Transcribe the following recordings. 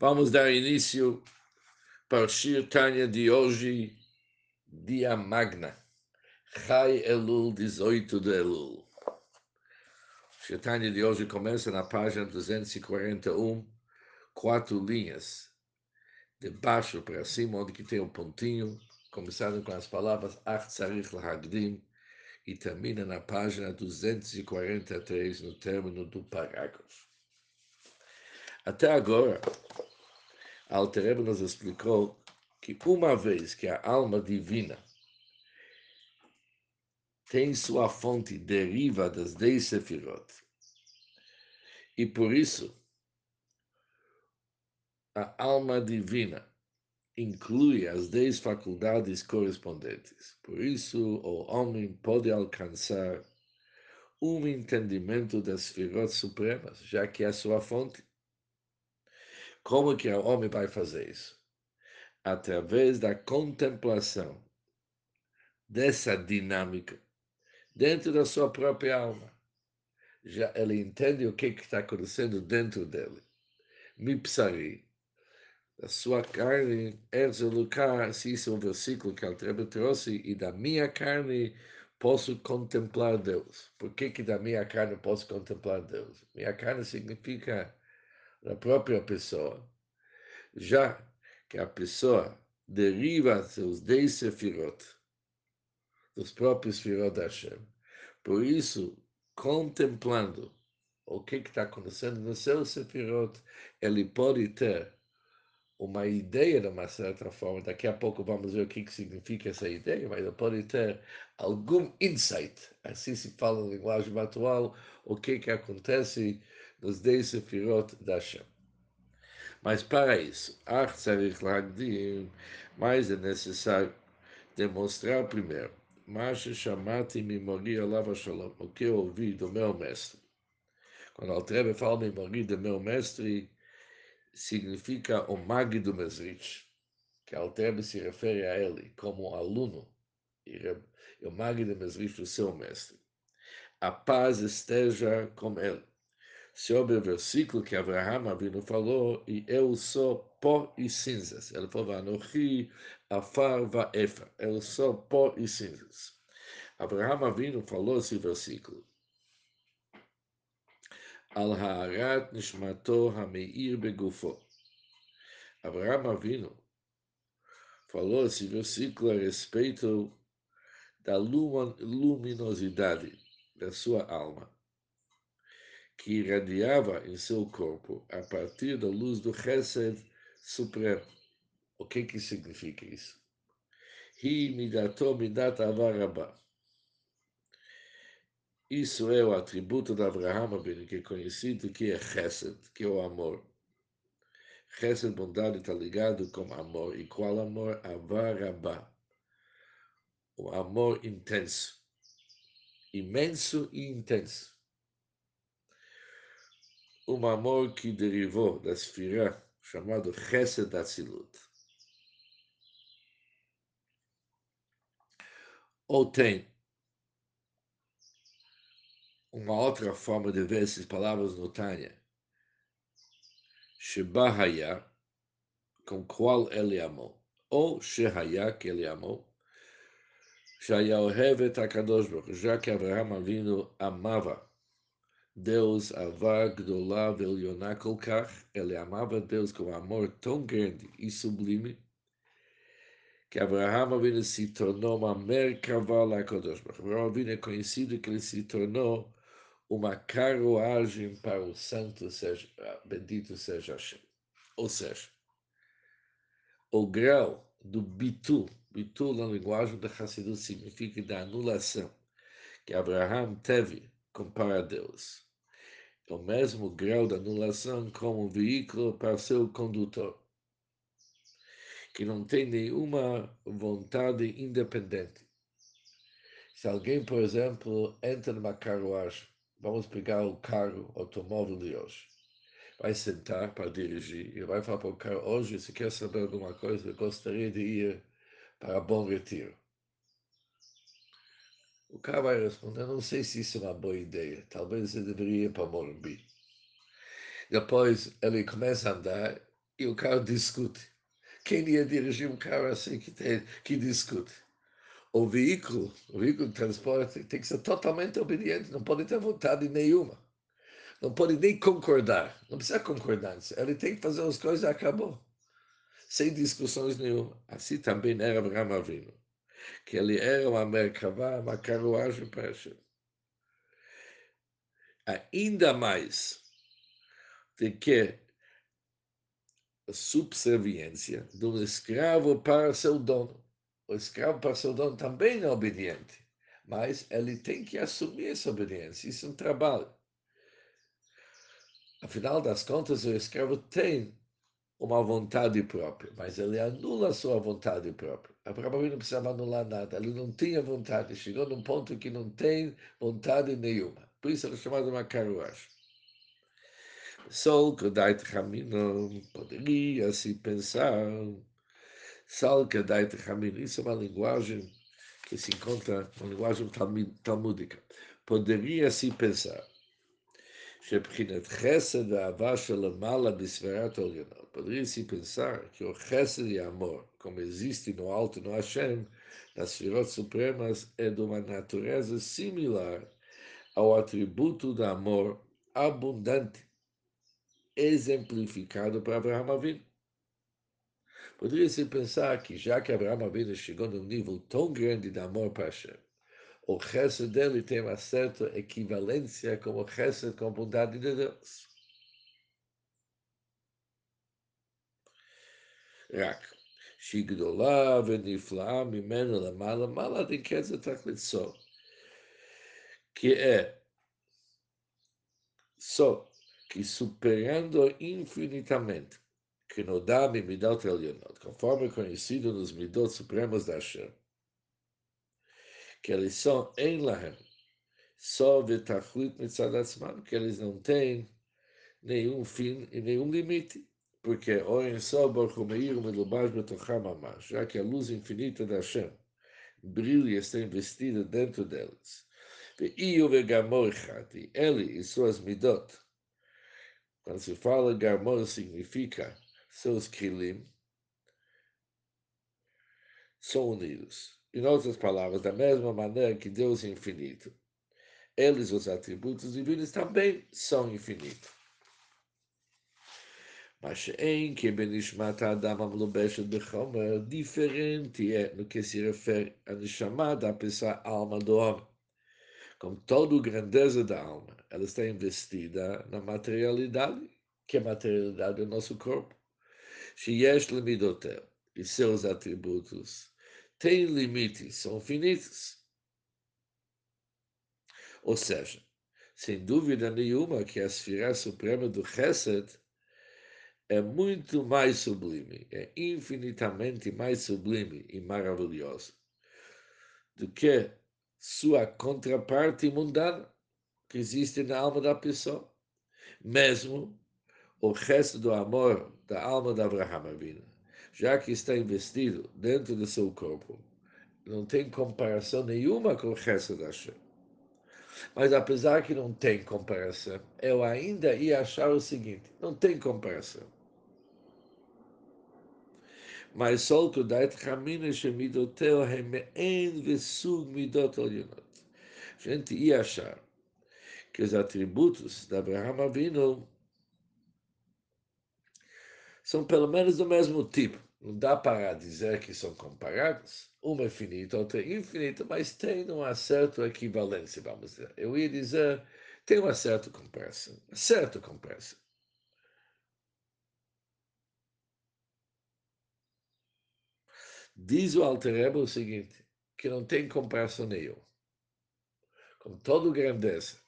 Vamos dar início para o Shir Tanya de hoje, dia magna. Chai Elul, 18 de Elul. O Shir Tanya de hoje começa na página 241, quatro linhas, de baixo para cima, onde que tem um pontinho, começando com as palavras Ach Tzarich Lahagdim, e termina na página 243, no término do parágrafo. Até agora, Altereba nos explicou que uma vez que a alma divina tem sua fonte deriva das dez sefirot, e por isso a alma divina inclui as dez faculdades correspondentes. Por isso, o homem pode alcançar um entendimento das sefirot supremas, já que é a sua fonte. Como que o homem vai fazer isso? Através da contemplação dessa dinâmica dentro da sua própria alma. Já ele entende o que está acontecendo dentro dele. Mipsari, da sua carne, Erzelucar, se isso é um versículo que Altrebe trouxe, e da minha carne posso contemplar Deus. Por que, que da minha carne posso contemplar Deus? Minha carne significa da própria pessoa, já que a pessoa deriva seus dez sefirot dos próprios sefirot da Hashem. Por isso, contemplando o que está acontecendo no seu sefirot, ele pode ter uma ideia de uma certa forma. Daqui a pouco vamos ver o que significa essa ideia, mas ele pode ter algum insight, assim se fala na linguagem atual, o que, que acontece nos dez sefirot da Hashem. Mas para isso, mais é necessário demonstrar primeiro, o que eu ouvi do meu mestre. Quando Altrebe fala Mimori do meu mestre, significa o Mag do Mesrich, que Altrebe se refere a ele como aluno, e o Mag do Mesrich, o seu mestre. A paz esteja com ele sobre o versículo que Abraham Avinu falou, e eu sou pó e cinzas. Ele falou, Anochi, afar vaefa. Eu sou pó e cinzas. Abraham Avinu falou esse versículo. Al haarat nishmato hameir begufo. Abraham Avinu falou esse versículo a respeito da luminosidade da sua alma que irradiava em seu corpo a partir da luz do Chesed Supremo. O que que significa isso? Isso é o atributo de Abraham, que é conhecido que é Chesed, que é o amor. Chesed, bondade, está ligado com amor. E qual amor? Avarabá. O amor intenso. Imenso e intenso um amor que derivou da esfirá chamado Chesed Atzilut. Ou tem uma outra forma de ver essas palavras no Tânia. Shebahaya, com qual ele amou. Ou Shehaya, que ele amou. Shaya Ohevet HaKadosh Baruch já que Abraham Avinu amava Deus Avá Gdolá Velioná Kolkach, ele amava Deus com um amor tão grande e sublime que Abraham Avinu se tornou uma Merkavá lá Kodosh Abraham Avinu é conhecido que ele se tornou uma carruagem para o santo, seja, bendito seja Hashem. Ou seja, o grau do bitul, bitul na linguagem da Hassidut significa da anulação que Abraham teve compara Deus. O mesmo grau de anulação como um veículo para seu condutor, que não tem nenhuma vontade independente. Se alguém, por exemplo, entra numa carruagem, vamos pegar o carro, o automóvel de hoje, vai sentar para dirigir e vai falar para o carro, hoje, se quer saber alguma coisa, eu gostaria de ir para Bom Retiro. O cara vai responder, não sei se isso é uma boa ideia, talvez você deveria ir para Morumbi. Depois ele começa a andar e o carro discute. Quem ia dirigir um carro assim que, tem, que discute? O veículo, o veículo de transporte tem que ser totalmente obediente, não pode ter vontade nenhuma. Não pode nem concordar, não precisa concordância. Ele tem que fazer as coisas e acabou. Sem discussões nenhuma. Assim também era Abraham Avinu. Que ele era uma Merkavá, uma carruagem para Hashem. Ainda mais de que a subserviência do escravo para seu dono. O escravo para seu dono também é obediente, mas ele tem que assumir essa obediência. Isso é um trabalho. Afinal das contas, o escravo tem uma vontade própria, mas ele anula a sua vontade própria. Abraão não precisava anular nada, ele não tinha vontade, chegou num ponto que não tem vontade nenhuma. Por isso ele é chamado de uma carruagem. Sol Kedait Hamino poderia se pensar. Sol Kedait Hamino, isso é uma linguagem que se encontra, uma linguagem talmúdica. Poderia se pensar. שבחינת חסד ואהבה שלמעלה בספירת העליונות. Poderia se pensar que o chesed e amor, como existe no alto no Hashem, nas esferas supremas, é de uma natureza similar ao atributo do amor abundante exemplificado para Abraham Avinu. Poderia-se pensar que, já que Abraham Avinu chegou num nível tão grande de amor para Hashem, o resto dele tem uma certa equivalência com o resto com a bondade de Deus. רק שהיא גדולה ונפלאה ממנו למעלה, מעלה דקצה תכלית que é só que superando infinitamente, que no dá midot elionot, conforme conhecido nos midot supremos da Hashem, que eles são em lahem, só vetachlit mitzadatzman, que eles não têm nenhum fim e nenhum limite, porque oem só barchumeir melubash betocham amash, já que a luz infinita da Hashem brilha e está investida dentro deles. E o vegamor ele e suas midot, quando se fala Garmon, significa seus kilim são unidos. Em outras palavras, da mesma maneira que Deus é infinito, eles, os atributos divinos, também são infinitos. Mas em que Benishmat Adam Amlubeshet Bechomer, diferente é no que se refere a Neshama da pessoa alma do homem. Com toda a grandeza da alma, ela está investida na materialidade, que é a materialidade do nosso corpo. Sheyesh lemidotel, e seus atributos têm limites, são finitos. Ou seja, sem dúvida nenhuma que a esfera suprema do Chesed é muito mais sublime, é infinitamente mais sublime e maravilhosa do que sua contraparte mundana que existe na alma da pessoa. Mesmo o resto do amor da alma de Abraham Avinu, já que está investido dentro do seu corpo, não tem comparação nenhuma com o resto da Hashem. Mas apesar que não tem comparação, eu ainda ia achar o seguinte: não tem comparação. Mas solto dait chamina shemidoteo heme'en vesug midot olionot. A gente ia achar que os atributos de Abraham Avinu são pelo menos do mesmo tipo. Não dá para dizer que são comparados. Uma é finita, outra é infinita, mas tem uma certa equivalência, vamos dizer. Eu ia dizer, tem uma certa comparação. Uma certa comparação. Diz o Alter o seguinte, que não tem comparação nenhuma. Com toda grandeza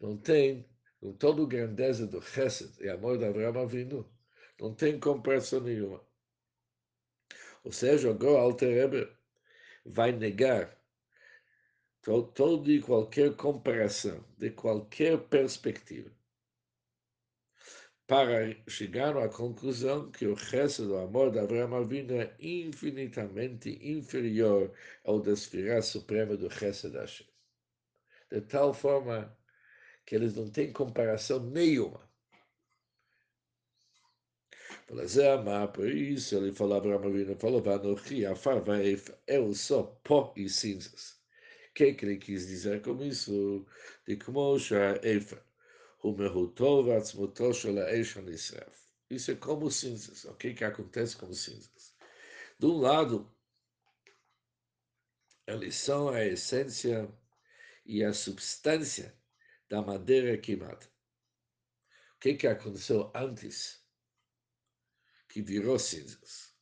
não tem, com toda grandeza do Chesed e amor de Abraão Avinu, não tem comparação nenhuma. Ou seja, agora Alter Rebbe vai negar toda e qualquer comparação, de qualquer perspectiva, para chegar à conclusão que o resto do amor de Abraão Avinu é infinitamente inferior ao da suprema do resto da Hashem. De tal forma que eles não têm comparação nenhuma. Por isso ele falava, Ramarino falou, Vanochi, Afar, Vaef, eu sou pó e cinzas. O que, que ele quis dizer com isso? De como Efa, o Mehutov, Atzmuto, Shela Eshan Israel. Isso é como cinzas. O que, que acontece com cinzas? De um lado, eles são a essência e a substância da madeira queimada. O que, que aconteceu antes que virou cinzas?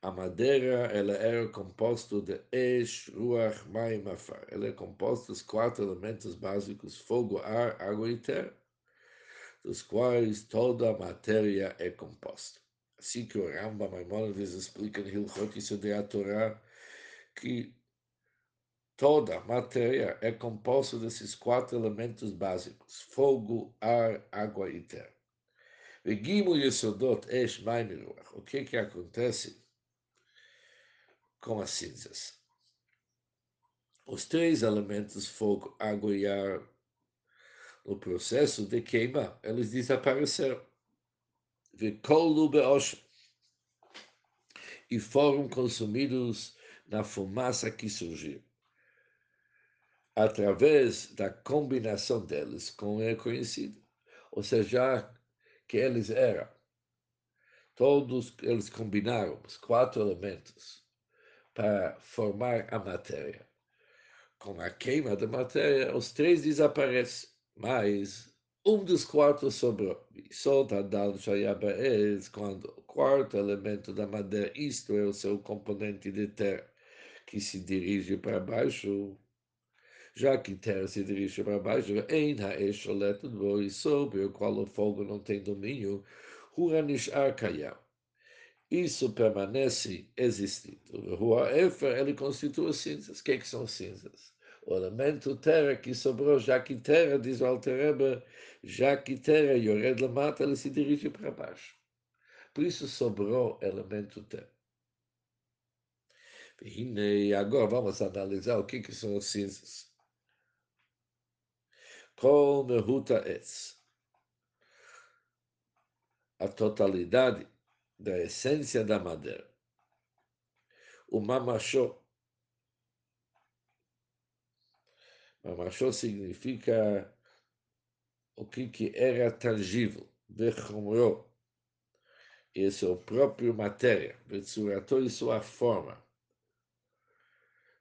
A madeira ela era composta de Esh, Ruach, Maim, Afar. Ela é composta dos quatro elementos básicos, fogo, ar, água e terra, dos quais toda a matéria é composta. Assim que o Rambam Maimonides explica em Hilchot Yisodei a Torá que toda a matéria é composta desses quatro elementos básicos: fogo, ar, água e terra. Vegimo Yesodot Esh Maim O que que acontece com as cinzas? Os três elementos, fogo, água e ar, no processo de queima, eles desapareceram. E foram consumidos na fumaça que surgiu através da combinação deles com o reconhecido. Ou seja, que eles eram. Todos eles combinaram os quatro elementos para formar a matéria. Com a queima da matéria, os três desaparecem, mas um dos quatro sobrou. Só Tadal Shayabaez, quando o quarto elemento da madeira, isto é o seu componente de terra, que se dirige para baixo, já que terra se dirige para baixo, em Haesholet Dvoi, sobre o qual o fogo não tem domínio, Huranish Arkayam. Isso permanece existindo. O Efer, ele constitui cinzas. O que, é que são cinzas? O elemento terra que sobrou, já que terra, diz o Altereba, já que terra Yored mata, ele se dirige para baixo. Por isso sobrou elemento terra. E agora vamos analisar o que, que são as cinzas. Kol Mehuta Etz. A totalidade da essência da madeira. O mamachô. Mamachô significa o que, que era tangível, vechomro. Esse é o próprio matéria, betsurato e sua forma.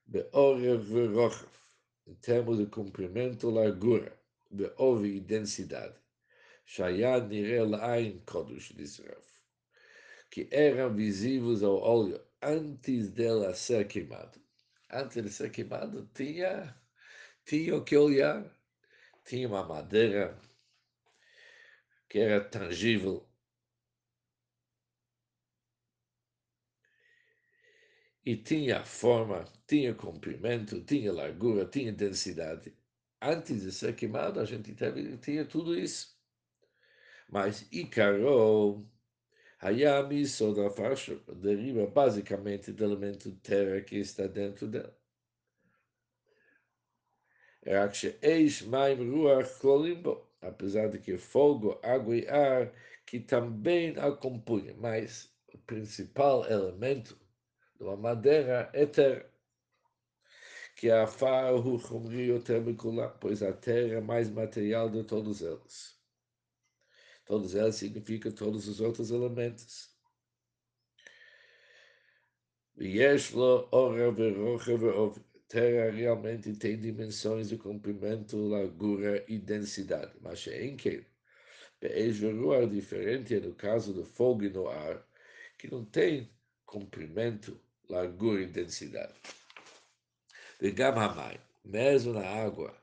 Beorev verochav, em termos de comprimento, largura houve e densidade. Shayad Nirel Ain Kodush, disse que eram visíveis ao óleo antes dela ser queimado. Antes de ser queimado, tinha, tinha que olhar, tinha uma madeira que era tangível. E tinha forma, tinha comprimento, tinha largura, tinha densidade antes de ser queimado, a gente teve, tinha tudo isso. Mas Icaro, Hayami Soda Fasho, deriva basicamente do elemento terra que está dentro dela. Eish Maim Ruach Klolimbo, apesar de que fogo, água e ar, que também a compunham, mas o principal elemento de uma madeira é terra que a Farro pois a terra é mais material de todos eles. Todos eles significam todos os outros elementos. Yeshlo, ora, verocha, veov. Terra realmente tem dimensões de comprimento, largura e densidade. Mas em que é diferente no caso do fogo no ar, que não tem comprimento, largura e densidade. Vegam Hamai, mesmo na água,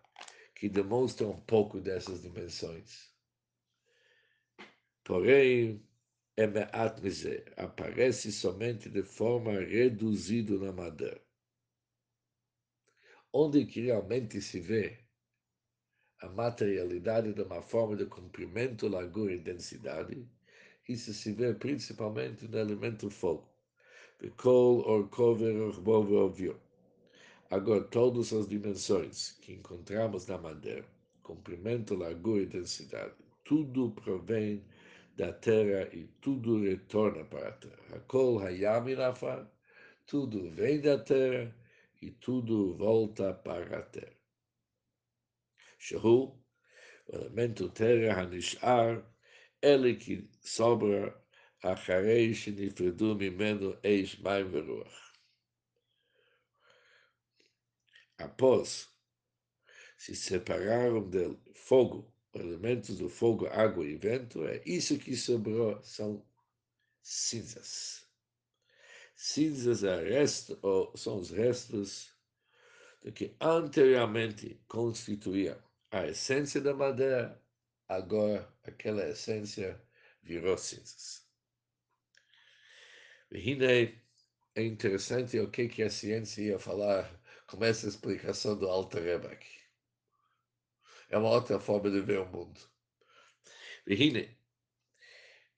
que demonstra um pouco dessas dimensões. Porém, Emeat Mize aparece somente de forma reduzida na madeira. Onde que realmente se vê a materialidade de uma forma de comprimento, largura e densidade, isso se vê principalmente no elemento fogo. Bekol, Orkover, Orbo, Ovio Agora, todas as dimensões que encontramos na madeira, comprimento, largura e densidade, tudo provém da terra e tudo retorna para a terra. Hakol hayaminafar, tudo vem da terra e tudo volta para a terra. Shehu, o elemento terra hanishar, ele que sobra אחרי שנפרדו ממנו אש, מים ורוח. Após se separaram do fogo, elementos do fogo, água e vento, é isso que sobrou, são cinzas. Cinzas é resto, ou são os restos do que anteriormente constituía a essência da madeira, agora aquela essência virou cinzas. E é interessante o que, que a ciência ia falar com essa explicação do Alter Rebbe. É uma outra forma de ver o mundo. E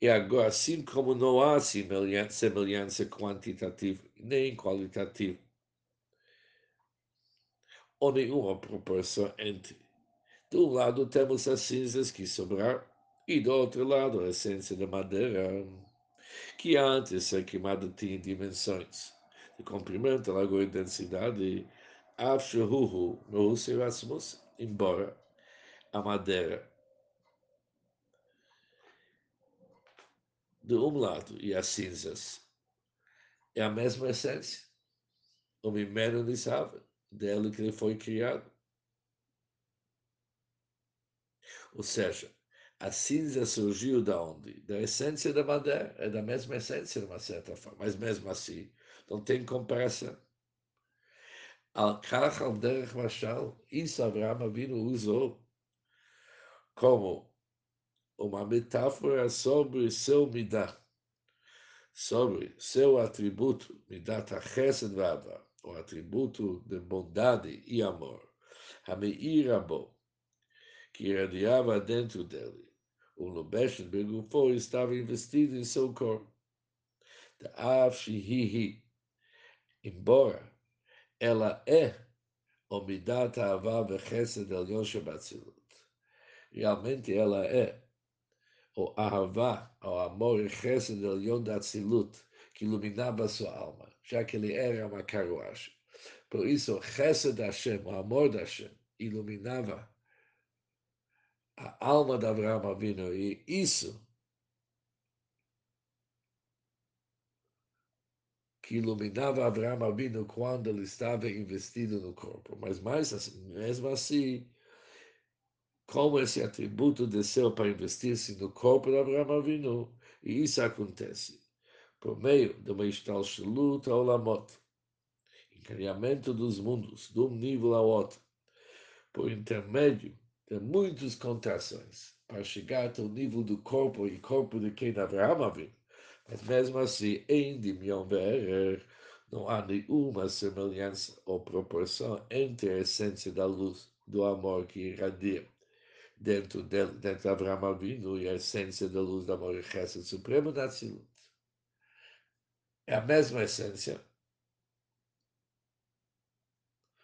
e agora, assim como não há semelhança, quantitativa nem qualitativa, ou nenhuma proporção entre. De um lado temos as cinzas que sobraram, e do outro lado a essência da madeira que antes ser queimada tinha dimensões de comprimento, largura e densidade, Afshuhu no Erasmus, embora a madeira de um lado e as cinzas é a mesma essência, o mimeno de dele que ele foi criado. Ou seja, a cinza surgiu da onde? Da essência da madeira, é da mesma essência, de uma certa forma, mas mesmo assim, não tem comparação. Al-Kach al-Derech Mashal, isso Abraham Avinu usou como uma metáfora sobre seu midah, sobre seu atributo, midat ha-chesed o atributo de bondade e amor, Hameir Abo, que irradiava dentro dele o Lubeshen Begufo estava investido em seu corpo. Av Shihihi, embora ela é o Midat Avá Vechesed El Yoshe Batzilut. Realmente ela é o Ahavá, o amor e Chesed El Yon Datzilut, que iluminava sua alma, já que ele era uma carruagem. Por isso, Chesed Hashem, o amor da Hashem, iluminava a alma de Abraão Avinu. E isso que iluminava Abraão Avinu quando ele estava investido no corpo. Mas mais assim, mesmo assim, como esse atributo desceu para investir-se no corpo de Abraão Avinu, e isso acontece por meio de uma estalshalut ao lamot, encaminhamento dos mundos, de um nível ao outro, por intermédio de muitas contrações para chegar até o nível do corpo e corpo de quem Abraão havia. Mas mesmo assim, em Dimion Verer, não há nenhuma semelhança ou proporção entre a essência da luz do amor que irradia dentro, dele, dentro de Abraão Avinu e a essência da luz do amor e Chesed Supremo da Tzilut. É a mesma essência,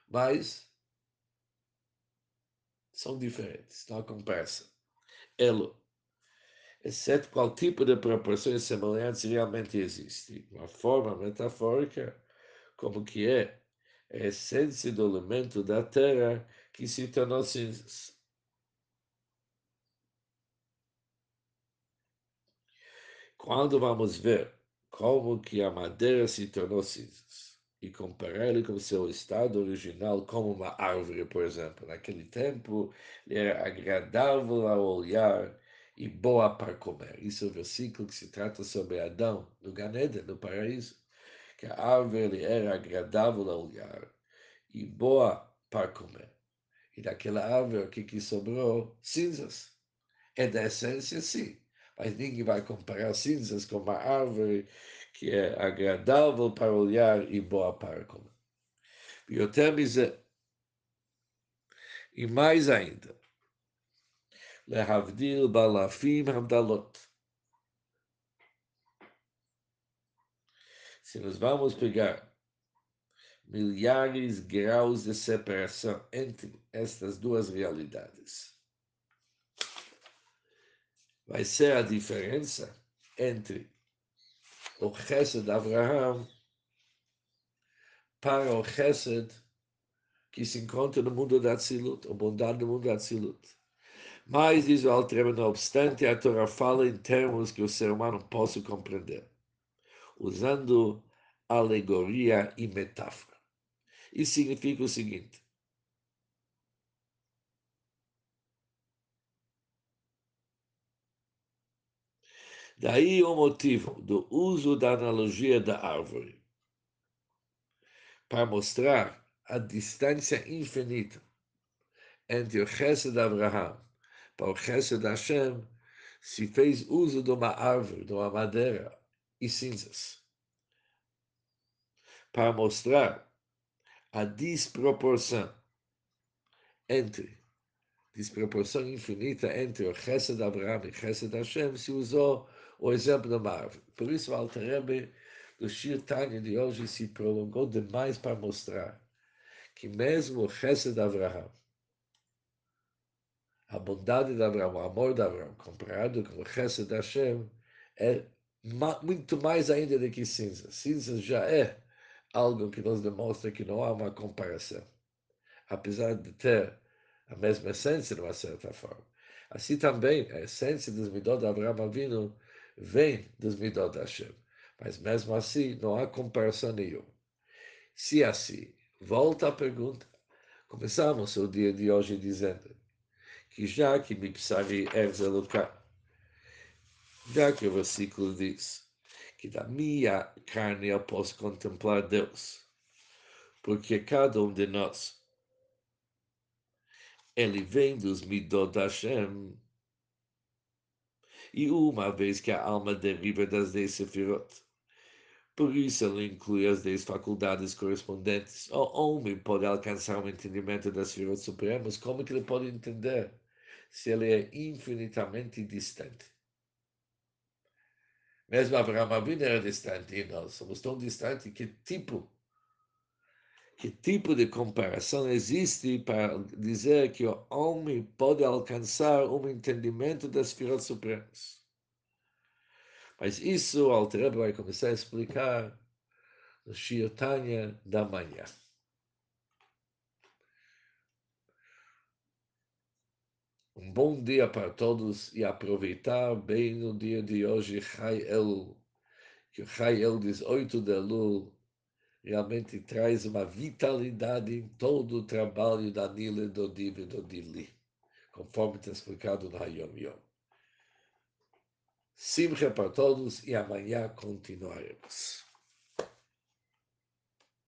mas são diferentes, não há conversa. Elo, exceto qual tipo de proporções semelhantes realmente existe. Uma forma metafórica, como que é a essência do elemento da Terra que se tornou cinzas. Quando vamos ver como que a madeira se tornou cinzas, e comparar ele com seu estado original como uma árvore, por exemplo. Naquele tempo, era agradável ao olhar e boa para comer. Isso é o versículo que se trata sobre Adão, no Ganeda, no paraíso. Que a árvore era agradável ao olhar e boa para comer. E daquela árvore, que, que sobrou? Cinzas. É da essência, sim. Mas ninguém vai comparar cinzas com uma árvore que é agradável para olhar e boa para comer. E o termo e mais ainda, lehavdil balafim hamdalot. Se nós vamos pegar milhares de graus de separação entre estas duas realidades, vai ser a diferença entre o Chesed de Abraham para o Chesed que se encontra no mundo da Tzilut, a bondade do mundo da Tzilut. Mas, diz o Altrema, não obstante, a Torá fala em termos que o ser humano possa compreender, usando alegoria e metáfora. Isso significa o seguinte: Daí o motivo do uso da analogia da árvore, para mostrar a distância infinita entre o Chesed de Abraham para o Chesed de Hashem, se fez uso de uma árvore, de uma madeira e cinzas, para mostrar a desproporção entre desproporção infinita entre o Chesed de Abraham e o Chesed de Hashem, se usou o exemplo da árvore. Por isso, o Alter do Shir Tanya de hoje se prolongou demais para mostrar que mesmo o Chesed de Abraham, a bondade de Abraão, o amor de Abraão, comparado com o Chesed de Hashem, é muito mais ainda do que cinza. Cinza já é algo que nos demonstra que não há uma comparação, apesar de ter a mesma essência, de uma certa forma. Assim também, a essência dos Midot de Abraão Avinu vem dos Midot de Hashem. Mas mesmo assim, não há comparação nenhuma. Se assim, volta a pergunta. Começamos o dia de hoje dizendo que já que Mipsari Erzeluká, já que o versículo diz que da minha carne eu posso contemplar Deus, porque cada um de nós, ele vem dos Midot Hashem, e uma vez que a alma deriva das dez sefirot, por isso ele inclui as dez faculdades correspondentes. O homem pode alcançar um entendimento das sefirot supremas, como que ele pode entender? Se ele é infinitamente distante. Mesmo Abraham Avinu era distante e nós somos tão distantes que tipo que tipo de comparação existe para dizer que o homem pode alcançar um entendimento das firas supremas? Mas isso o Alter vai começar a explicar no Shir Tanya da manhã. Um bom dia para todos e aproveitar bem no dia de hoje, Chai El, que o Chai El 18 de Elul realmente traz uma vitalidade em todo o trabalho da Nile, do Div e do Dili, conforme está explicado no Hayom Yom. Simcha para todos e amanhã continuaremos.